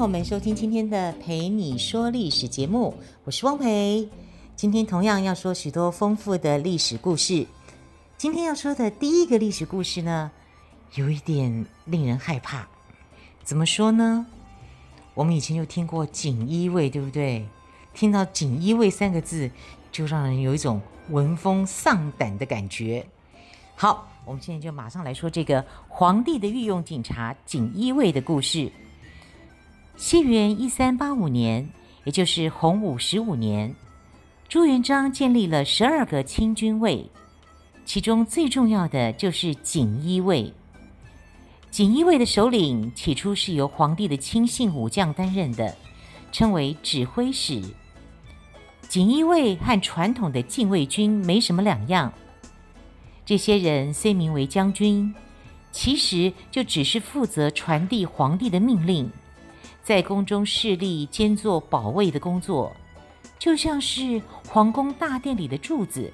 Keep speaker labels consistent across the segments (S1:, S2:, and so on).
S1: 朋友们，收听今天的《陪你说历史》节目，我是汪培。今天同样要说许多丰富的历史故事。今天要说的第一个历史故事呢，有一点令人害怕。怎么说呢？我们以前就听过锦衣卫，对不对？听到“锦衣卫”三个字，就让人有一种闻风丧胆的感觉。好，我们现在就马上来说这个皇帝的御用警察锦衣卫的故事。西元一三八五年，也就是洪武十五年，朱元璋建立了十二个亲军卫，其中最重要的就是锦衣卫。锦衣卫的首领起初是由皇帝的亲信武将担任的，称为指挥使。锦衣卫和传统的禁卫军没什么两样，这些人虽名为将军，其实就只是负责传递皇帝的命令。在宫中侍立，兼做保卫的工作，就像是皇宫大殿里的柱子。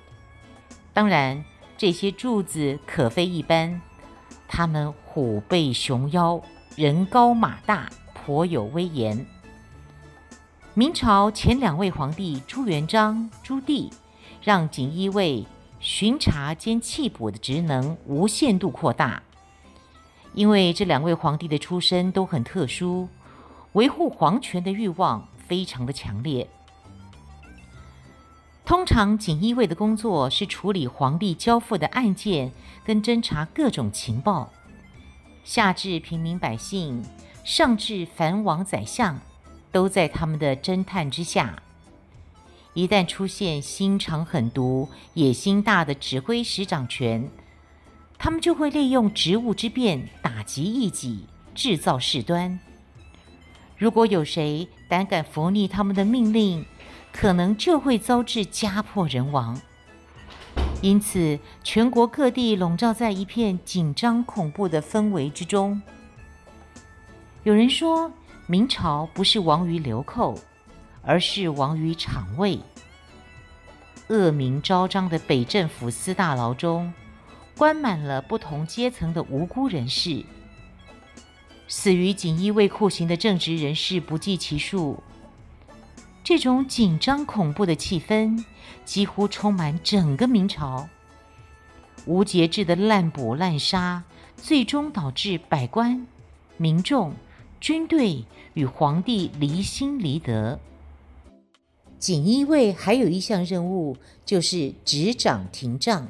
S1: 当然，这些柱子可非一般，他们虎背熊腰，人高马大，颇有威严。明朝前两位皇帝朱元璋、朱棣，让锦衣卫巡查兼缉捕的职能无限度扩大。因为这两位皇帝的出身都很特殊。维护皇权的欲望非常的强烈。通常，锦衣卫的工作是处理皇帝交付的案件，跟侦查各种情报；下至平民百姓，上至藩王宰相，都在他们的侦探之下。一旦出现心肠狠毒、野心大的指挥使掌权，他们就会利用职务之便打击异己，制造事端。如果有谁胆敢违逆他们的命令，可能就会遭致家破人亡。因此，全国各地笼罩在一片紧张恐怖的氛围之中。有人说，明朝不是亡于流寇，而是亡于厂卫。恶名昭彰的北镇抚司大牢中，关满了不同阶层的无辜人士。死于锦衣卫酷刑的正直人士不计其数。这种紧张恐怖的气氛几乎充满整个明朝。无节制的滥捕滥杀，最终导致百官、民众、军队与皇帝离心离德。锦衣卫还有一项任务，就是执掌廷杖。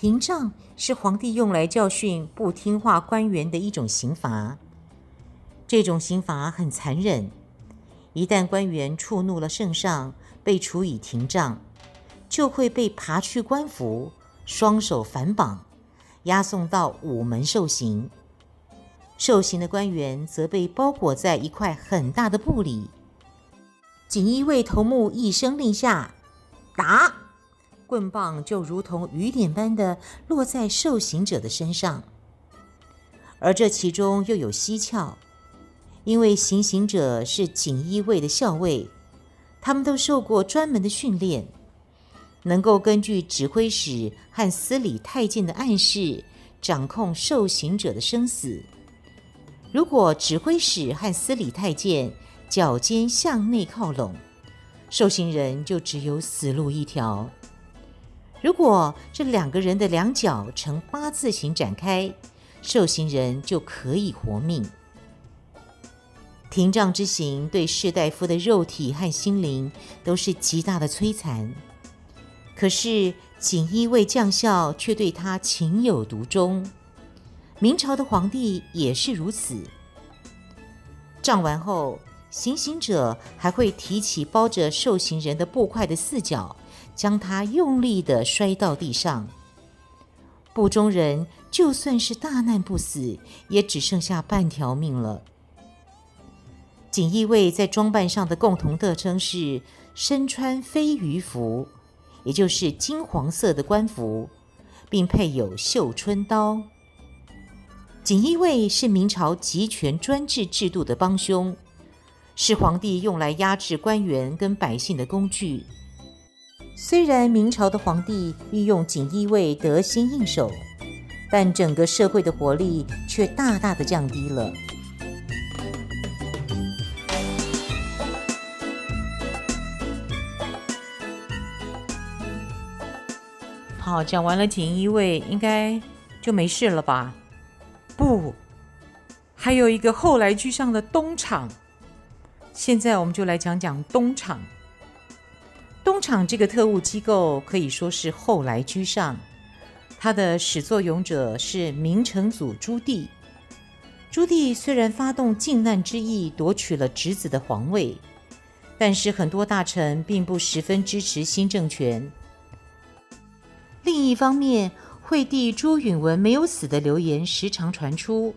S1: 廷杖是皇帝用来教训不听话官员的一种刑罚。这种刑罚很残忍，一旦官员触怒了圣上，被处以廷杖，就会被扒去官服，双手反绑，押送到午门受刑。受刑的官员则被包裹在一块很大的布里。锦衣卫头目一声令下，打。棍棒就如同雨点般的落在受刑者的身上，而这其中又有蹊跷，因为行刑者是锦衣卫的校尉，他们都受过专门的训练，能够根据指挥使和司礼太监的暗示，掌控受刑者的生死。如果指挥使和司礼太监脚尖向内靠拢，受刑人就只有死路一条。如果这两个人的两脚呈八字形展开，受刑人就可以活命。廷杖之刑对士大夫的肉体和心灵都是极大的摧残，可是锦衣卫将校却对他情有独钟。明朝的皇帝也是如此。杖完后，行刑者还会提起包着受刑人的布块的四角。将他用力地摔到地上，部中人就算是大难不死，也只剩下半条命了。锦衣卫在装扮上的共同特征是身穿飞鱼服，也就是金黄色的官服，并配有绣春刀。锦衣卫是明朝集权专制制度的帮凶，是皇帝用来压制官员跟百姓的工具。虽然明朝的皇帝运用锦衣卫得心应手，但整个社会的活力却大大的降低了。好，讲完了锦衣卫，应该就没事了吧？不，还有一个后来居上的东厂。现在我们就来讲讲东厂。东厂这个特务机构可以说是后来居上，他的始作俑者是明成祖朱棣。朱棣虽然发动靖难之役夺取了侄子的皇位，但是很多大臣并不十分支持新政权。另一方面，惠帝朱允炆没有死的流言时常传出，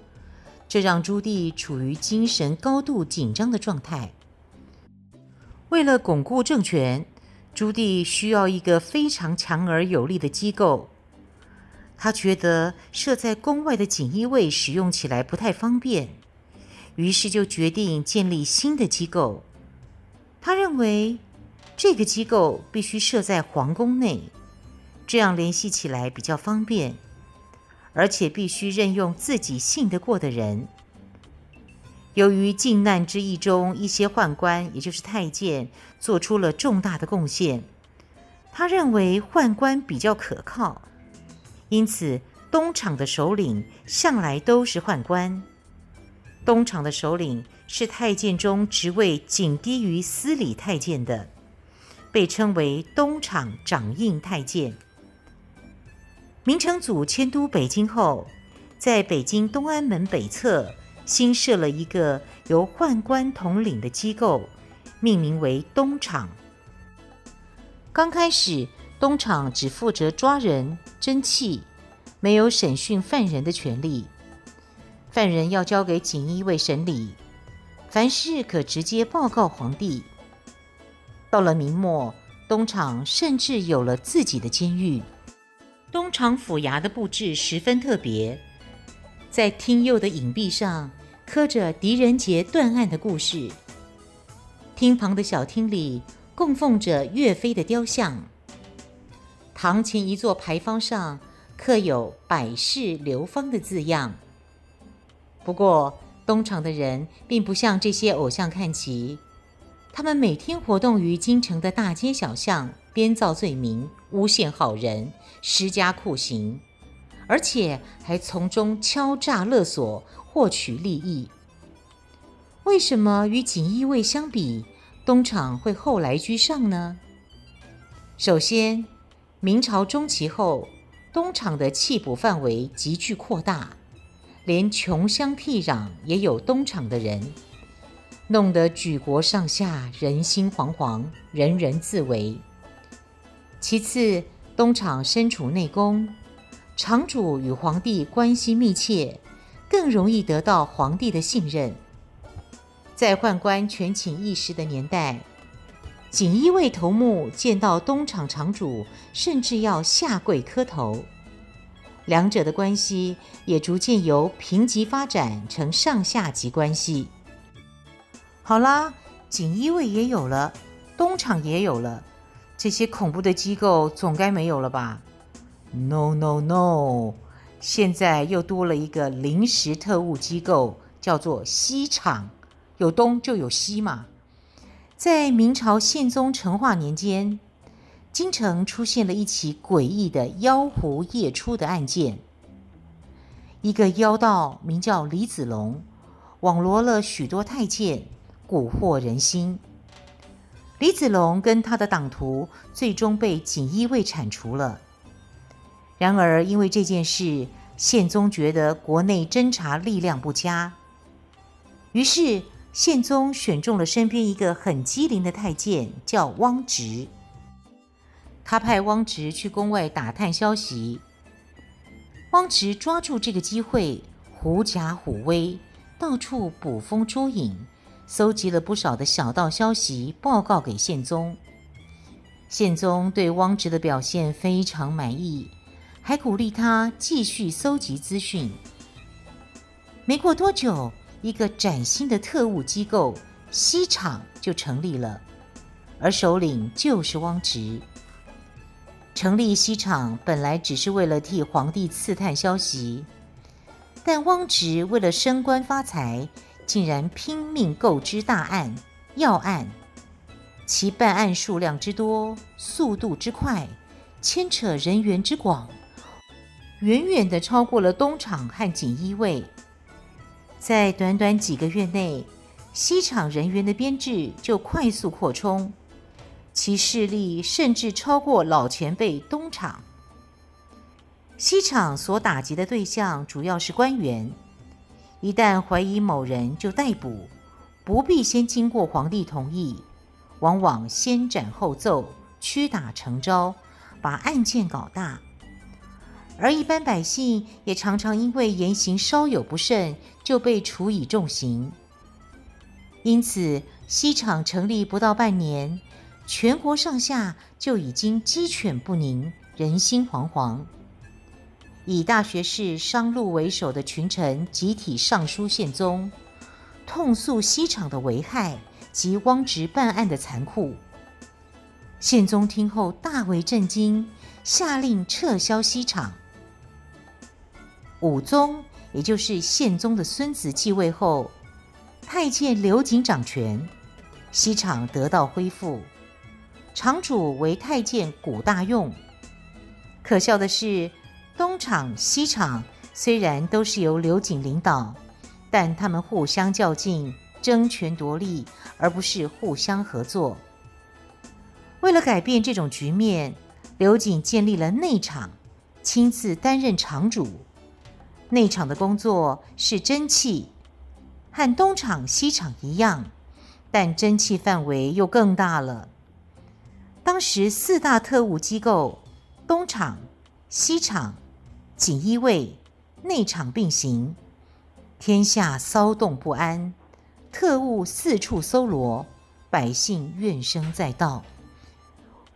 S1: 这让朱棣处于精神高度紧张的状态。为了巩固政权，朱棣需要一个非常强而有力的机构。他觉得设在宫外的锦衣卫使用起来不太方便，于是就决定建立新的机构。他认为这个机构必须设在皇宫内。这样联系起来比较方便，而且必须任用自己信得过的人。由于靖难之役中一些宦官，也就是太监，做出了重大的贡献，他认为宦官比较可靠，因此东厂的首领向来都是宦官。东厂的首领是太监中职位仅低于司礼太监的，被称为东厂掌印太监。明成祖迁都北京后，在北京东安门北侧新设了一个由宦官统领的机构，命名为东厂。刚开始，东厂只负责抓人、侦缉，没有审讯犯人的权利。犯人要交给锦衣卫审理，凡事可直接报告皇帝。到了明末，东厂甚至有了自己的监狱。东厂府衙的布置十分特别，在厅右的影壁上刻着狄仁杰断案的故事。厅旁的小厅里供奉着岳飞的雕像。堂前一座牌坊上刻有“百世流芳”的字样。不过，东厂的人并不像这些偶像看齐，他们每天活动于京城的大街小巷。编造罪名，诬陷好人，施加酷刑，而且还从中敲诈勒索，获取利益。为什么与锦衣卫相比，东厂会后来居上呢？首先，明朝中期后，东厂的缉捕范围急剧扩大，连穷乡僻壤也有东厂的人，弄得举国上下人心惶惶，人人自危。其次，东厂身处内宫，厂主与皇帝关系密切，更容易得到皇帝的信任。在宦官权倾一时的年代，锦衣卫头目见到东厂厂主，甚至要下跪磕头。两者的关系也逐渐由平级发展成上下级关系。好啦，锦衣卫也有了，东厂也有了。这些恐怖的机构总该没有了吧？No No No！现在又多了一个临时特务机构，叫做西厂。有东就有西嘛。在明朝宪宗成化年间，京城出现了一起诡异的妖狐夜出的案件。一个妖道名叫李子龙，网罗了许多太监，蛊惑人心。李子龙跟他的党徒最终被锦衣卫铲除了。然而，因为这件事，宪宗觉得国内侦查力量不佳，于是宪宗选中了身边一个很机灵的太监，叫汪直。他派汪直去宫外打探消息。汪直抓住这个机会，狐假虎威，到处捕风捉影，搜集了不少的小道消息，报告给宪宗。宪宗对汪直的表现非常满意，还鼓励他继续搜集资讯。没过多久，一个崭新的特务机构——西厂就成立了，而首领就是汪直。成立西厂本来只是为了替皇帝刺探消息，但汪直为了升官发财，竟然拼命购知大案要案，其办案数量之多、速度之快、牵扯人员之广，远远的超过了东厂和锦衣卫。在短短几个月内，西厂人员的编制就快速扩充。其势力甚至超过老前辈东厂。西厂所打击的对象主要是官员，一旦怀疑某人就逮捕，不必先经过皇帝同意，往往先斩后奏，屈打成招，把案件搞大。而一般百姓也常常因为言行稍有不慎，就被处以重刑。因此，西厂成立不到半年。全国上下就已经鸡犬不宁，人心惶惶。以大学士商陆为首的群臣集体上书宪宗，痛诉西厂的危害及汪直办案的残酷。宪宗听后大为震惊，下令撤销西厂。武宗，也就是宪宗的孙子继位后，太监刘瑾掌权，西厂得到恢复。厂主为太监古大用。可笑的是，东厂、西厂虽然都是由刘瑾领导，但他们互相较劲、争权夺利，而不是互相合作。为了改变这种局面，刘瑾建立了内厂，亲自担任厂主。内厂的工作是蒸汽，和东厂、西厂一样，但蒸汽范围又更大了。当时四大特务机构东厂、西厂、锦衣卫、内厂并行，天下骚动不安，特务四处搜罗，百姓怨声载道。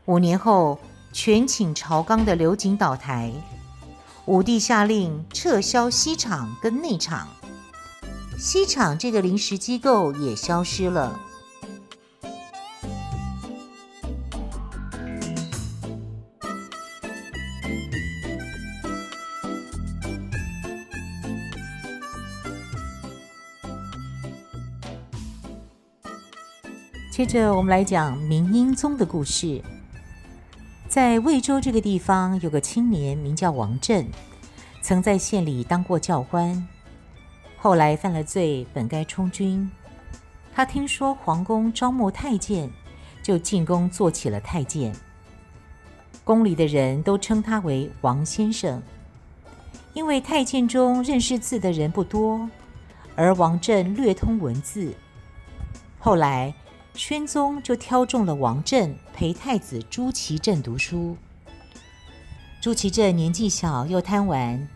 S1: 五年后，权倾朝纲的刘瑾倒台，武帝下令撤销西厂跟内厂，西厂这个临时机构也消失了。接着，我们来讲明英宗的故事。在魏州这个地方，有个青年名叫王振，曾在县里当过教官，后来犯了罪，本该充军。他听说皇宫招募太监，就进宫做起了太监。宫里的人都称他为王先生，因为太监中认识字的人不多，而王振略通文字。后来，宣宗就挑中了王振陪太子朱祁镇读书。朱祁镇年纪小又贪玩，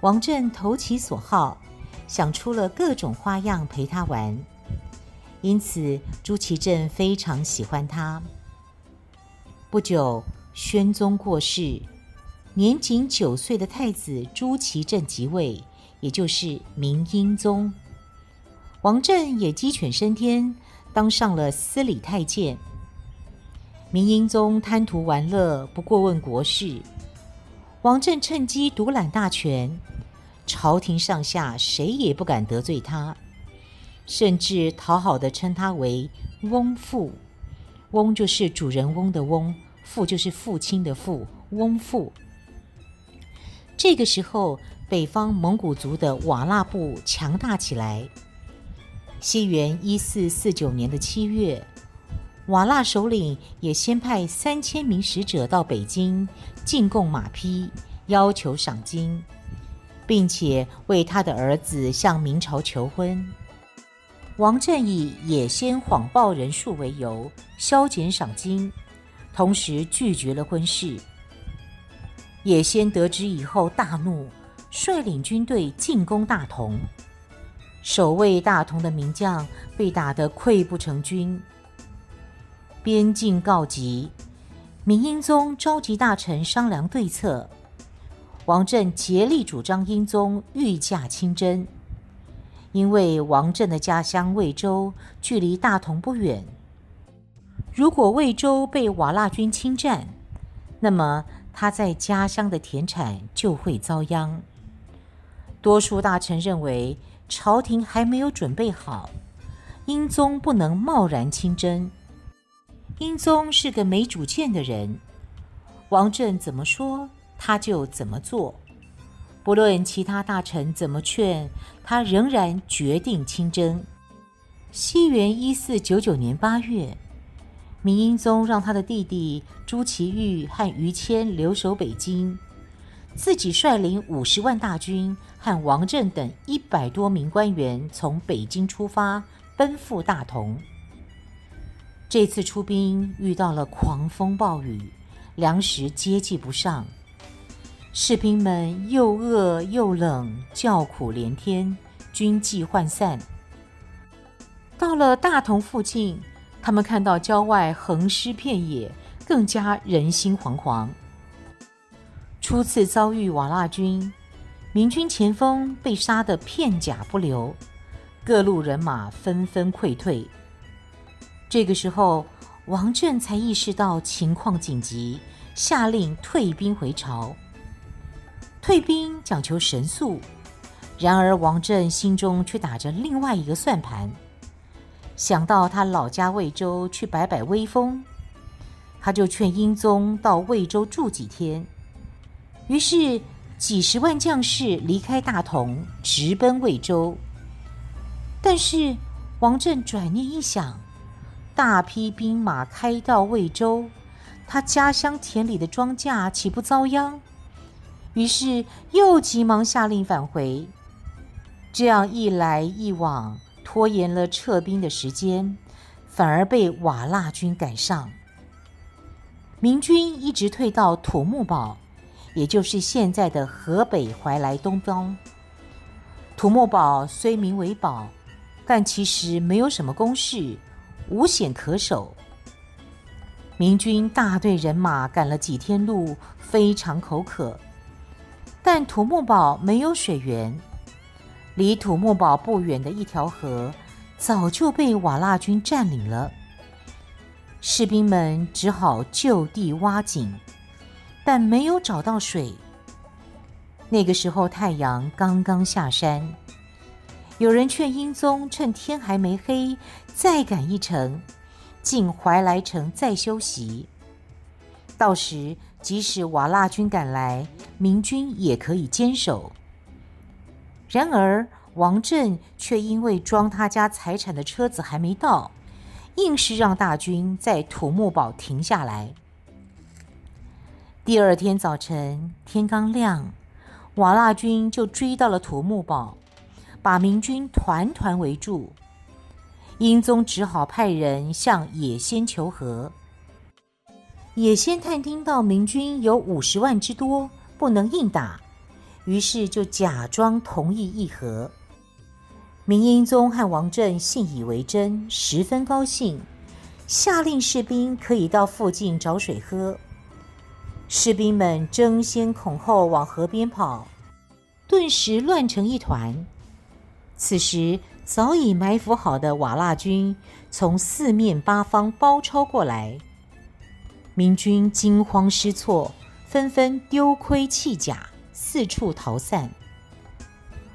S1: 王振投其所好，想出了各种花样陪他玩，因此朱祁镇非常喜欢他。不久，宣宗过世，年仅九岁的太子朱祁镇即位，也就是明英宗。王振也鸡犬升天。当上了司礼太监。明英宗贪图玩乐，不过问国事。王振趁机独揽大权，朝廷上下谁也不敢得罪他，甚至讨好的称他为“翁父”。翁就是主人翁的翁，父就是父亲的父，翁父。这个时候，北方蒙古族的瓦剌部强大起来。西元一四四九年的七月，瓦剌首领也先派三千名使者到北京进贡马匹，要求赏金，并且为他的儿子向明朝求婚。王振以也先谎报人数为由，削减赏金，同时拒绝了婚事。也先得知以后大怒，率领军队进攻大同。守卫大同的名将被打得溃不成军。边境告急，明英宗召集大臣商量对策。王振竭力主张英宗御驾亲征，因为王振的家乡魏州距离大同不远。如果魏州被瓦剌军侵占，那么他在家乡的田产就会遭殃。多数大臣认为朝廷还没有准备好，英宗不能贸然亲征。英宗是个没主见的人，王振怎么说他就怎么做，不论其他大臣怎么劝，他仍然决定亲征。西元一四九九年八月。明英宗让他的弟弟朱祁钰和于谦留守北京，自己率领五十万大军和王振等一百多名官员从北京出发，奔赴大同。这次出兵遇到了狂风暴雨，粮食接济不上，士兵们又饿又冷，叫苦连天，军纪涣散。到了大同附近。他们看到郊外横尸遍野，更加人心惶惶。初次遭遇瓦剌军，明军前锋被杀得片甲不留，各路人马纷纷溃退。这个时候，王振才意识到情况紧急，下令退兵回朝。退兵讲求神速，然而王振心中却打着另外一个算盘。想到他老家魏州去摆摆威风，他就劝英宗到魏州住几天。于是几十万将士离开大同，直奔魏州。但是王振转念一想，大批兵马开到魏州，他家乡田里的庄稼岂不遭殃？于是又急忙下令返回。这样一来一往。拖延了撤兵的时间，反而被瓦剌军赶上。明军一直退到土木堡，也就是现在的河北怀来东方。土木堡虽名为堡，但其实没有什么工事，无险可守。明军大队人马赶了几天路，非常口渴，但土木堡没有水源。离土木堡不远的一条河，早就被瓦剌军占领了。士兵们只好就地挖井，但没有找到水。那个时候太阳刚刚下山，有人劝英宗趁天还没黑，再赶一程，进怀来城再休息。到时即使瓦剌军赶来，明军也可以坚守。然而，王振却因为装他家财产的车子还没到，硬是让大军在土木堡停下来。第二天早晨，天刚亮，瓦剌军就追到了土木堡，把明军团团围住。英宗只好派人向也先求和。也先探听到明军有五十万之多，不能硬打。于是就假装同意议和。明英宗和王振信以为真，十分高兴，下令士兵可以到附近找水喝。士兵们争先恐后往河边跑，顿时乱成一团。此时早已埋伏好的瓦剌军从四面八方包抄过来，明军惊慌失措，纷纷丢盔弃甲。四处逃散，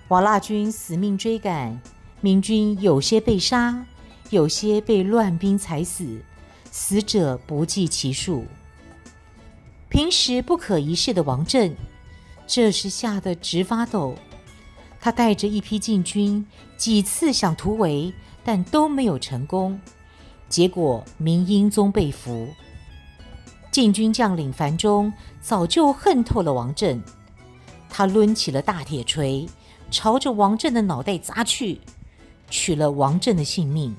S1: 瓦剌军死命追赶，明军有些被杀，有些被乱兵踩死，死者不计其数。平时不可一世的王振，这时吓得直发抖。他带着一批禁军，几次想突围，但都没有成功。结果明英宗被俘。禁军将领樊中早就恨透了王振。他抡起了大铁锤，朝着王振的脑袋砸去，取了王振的性命，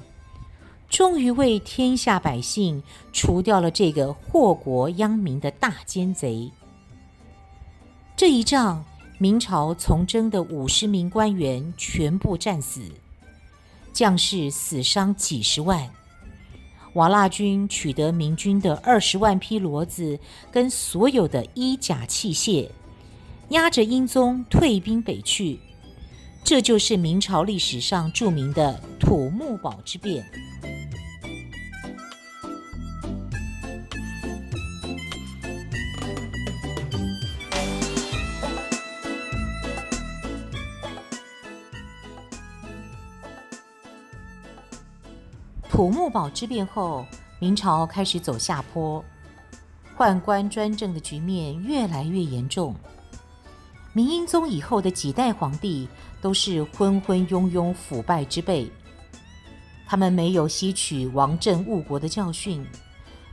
S1: 终于为天下百姓除掉了这个祸国殃民的大奸贼。这一仗明朝从征的五十名官员全部战死，将士死伤几十万。瓦剌军取得明军的二十万匹骡子跟所有的衣甲器械，押着英宗退兵北去。这就是明朝历史上著名的土木堡之变。土木堡之变后，明朝开始走下坡，宦官专政的局面越来越严重。明英宗以后的几代皇帝都是昏昏庸庸、腐败之辈，他们没有吸取王政误国的教训，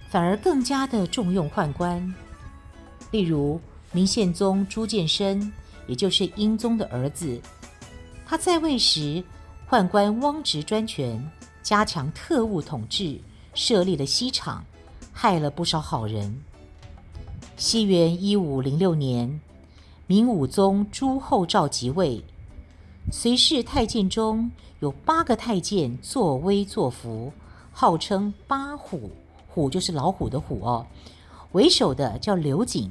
S1: 反而更加的重用宦官。例如，明宪宗朱见深，也就是英宗的儿子，他在位时，宦官汪直专权。加强特务统治，设立了西厂，害了不少好人。西元一五零六年，明武宗朱厚照即位，随侍太监中有八个太监作威作福，号称八虎，虎就是老虎的虎哦。为首的叫刘瑾，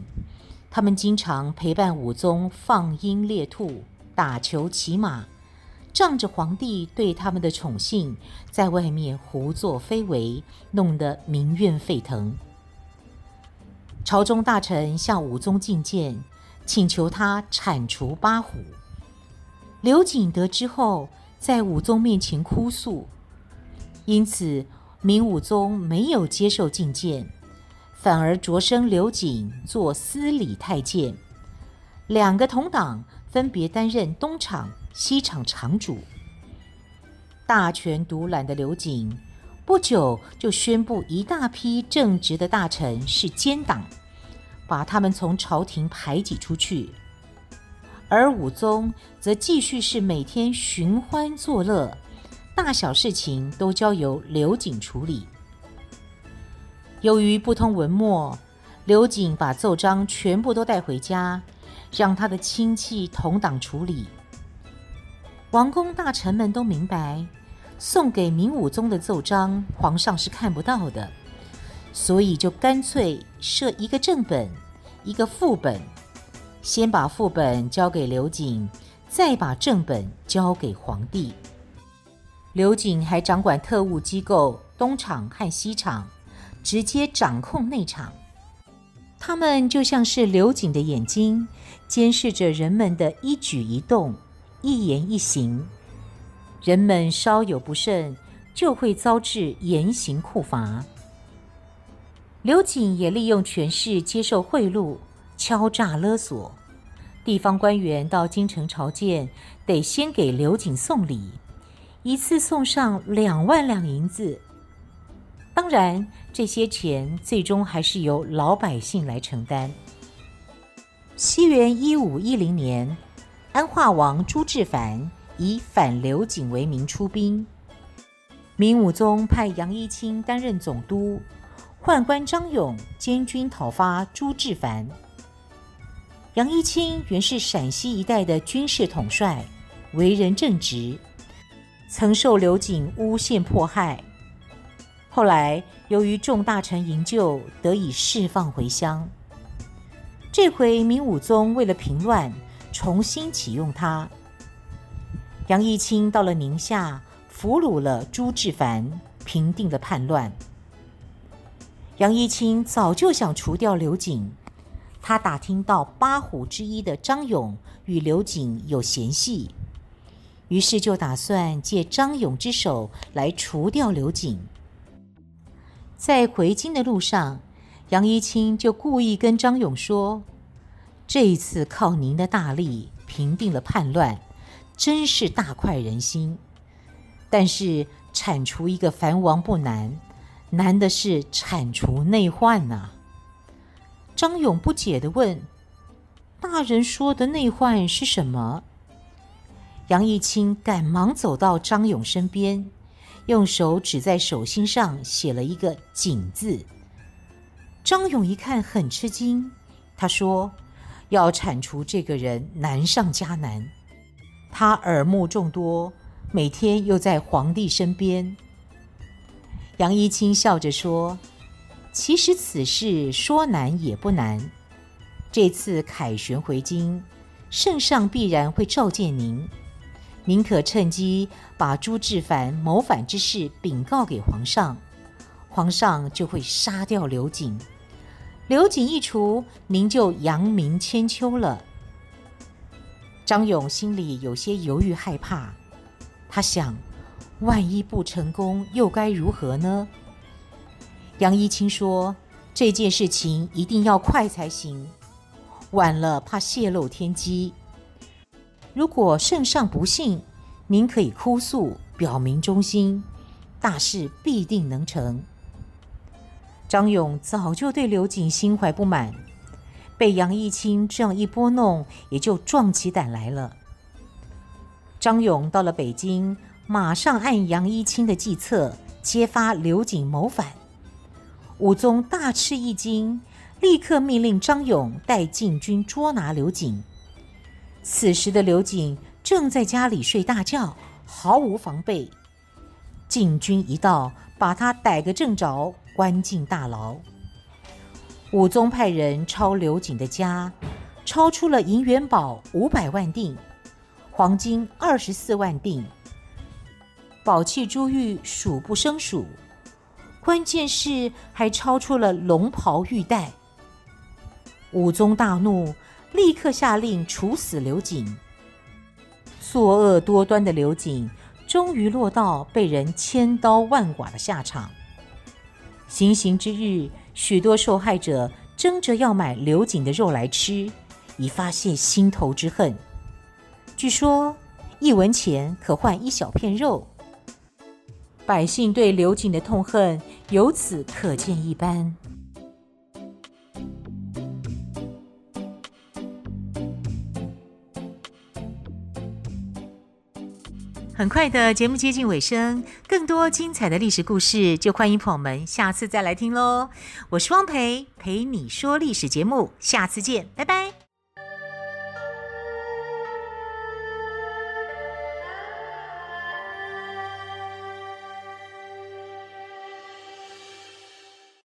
S1: 他们经常陪伴武宗放鹰猎兔、打球骑马。仗着皇帝对他们的宠幸，在外面胡作非为，弄得民怨沸腾。朝中大臣向武宗进谏，请求他铲除八虎。刘瑾得知后，在武宗面前哭诉，因此明武宗没有接受觐见，反而擢升刘瑾做司礼太监，两个同党分别担任东厂。西厂厂主，大权独揽的刘瑾，不久就宣布一大批正直的大臣是奸党，把他们从朝廷排挤出去。而武宗则继续是每天寻欢作乐，大小事情都交由刘瑾处理。由于不通文墨，刘瑾把奏章全部都带回家，让他的亲戚同党处理。王公大臣们都明白，送给明武宗的奏章，皇上是看不到的，所以就干脆设一个正本，一个副本，先把副本交给刘瑾，再把正本交给皇帝。刘瑾还掌管特务机构东厂和西厂，直接掌控内厂。他们就像是刘瑾的眼睛，监视着人们的一举一动。一言一行，人们稍有不慎，就会遭致严刑酷罚。刘瑾也利用权势接受贿赂，敲诈勒索。地方官员到京城朝见，得先给刘瑾送礼，一次送上两万两银子。当然，这些钱最终还是由老百姓来承担。西元一五一零年。安化王朱志凡以反刘瑾为名出兵，明武宗派杨一清担任总督，宦官张勇监军讨伐朱志凡。杨一清原是陕西一带的军事统帅，为人正直，曾受刘瑾诬陷迫害，后来由于众大臣营救，得以释放回乡。这回明武宗为了平乱。重新启用他，杨一清到了宁夏，俘虏了朱志凡，平定了叛乱。杨一清早就想除掉刘瑾，他打听到八虎之一的张勇与刘瑾有嫌隙，于是就打算借张勇之手来除掉刘瑾。在回京的路上，杨一清就故意跟张勇说。这一次靠您的大力平定了叛乱，真是大快人心。但是铲除一个藩王不难，难的是铲除内患呐。张勇不解的问：“大人说的内患是什么？”杨一清赶忙走到张勇身边，用手指在手心上写了一个“景”字。张勇一看很吃惊，他说。要铲除这个人难上加难。他耳目众多，每天又在皇帝身边。杨一清笑着说：“其实此事说难也不难。这次凯旋回京，圣上必然会召见您。您可趁机把朱志凡谋反之事禀告给皇上，皇上就会杀掉刘瑾。刘瑾一除，您就扬名千秋了。”张勇心里有些犹豫害怕，他想。万一不成功，又该如何呢？杨一清说：“这件事情一定要快才行，晚了怕泄露天机。如果圣上不信，您可以哭诉，表明忠心，大事必定能成。”张勇早就对刘瑾心怀不满，被杨一清这样一拨弄，也就壮起胆来了。张勇到了北京。马上按杨一清的计策揭发刘瑾谋反，武宗大吃一惊，立刻命令张勇带禁军捉拿刘瑾。此时的刘瑾正在家里睡大觉，毫无防备。禁军一到，把他逮个正着，关进大牢。武宗派人抄刘瑾的家，抄出了银元宝五百万锭，黄金二十四万锭。宝器珠玉数不胜数，关键是还超出了龙袍玉带。武宗大怒，立刻下令处死刘瑾。作恶多端的刘瑾，终于落到被人千刀万剐的下场。行刑之日，许多受害者争着要买刘瑾的肉来吃，以发泄心头之恨。据说，一文钱可换一小片肉。百姓对刘瑾的痛恨由此可见一斑。很快的节目接近尾声，更多精彩的历史故事，就欢迎朋友们下次再来听喽。我是汪培，陪你说历史节目，下次见，拜拜。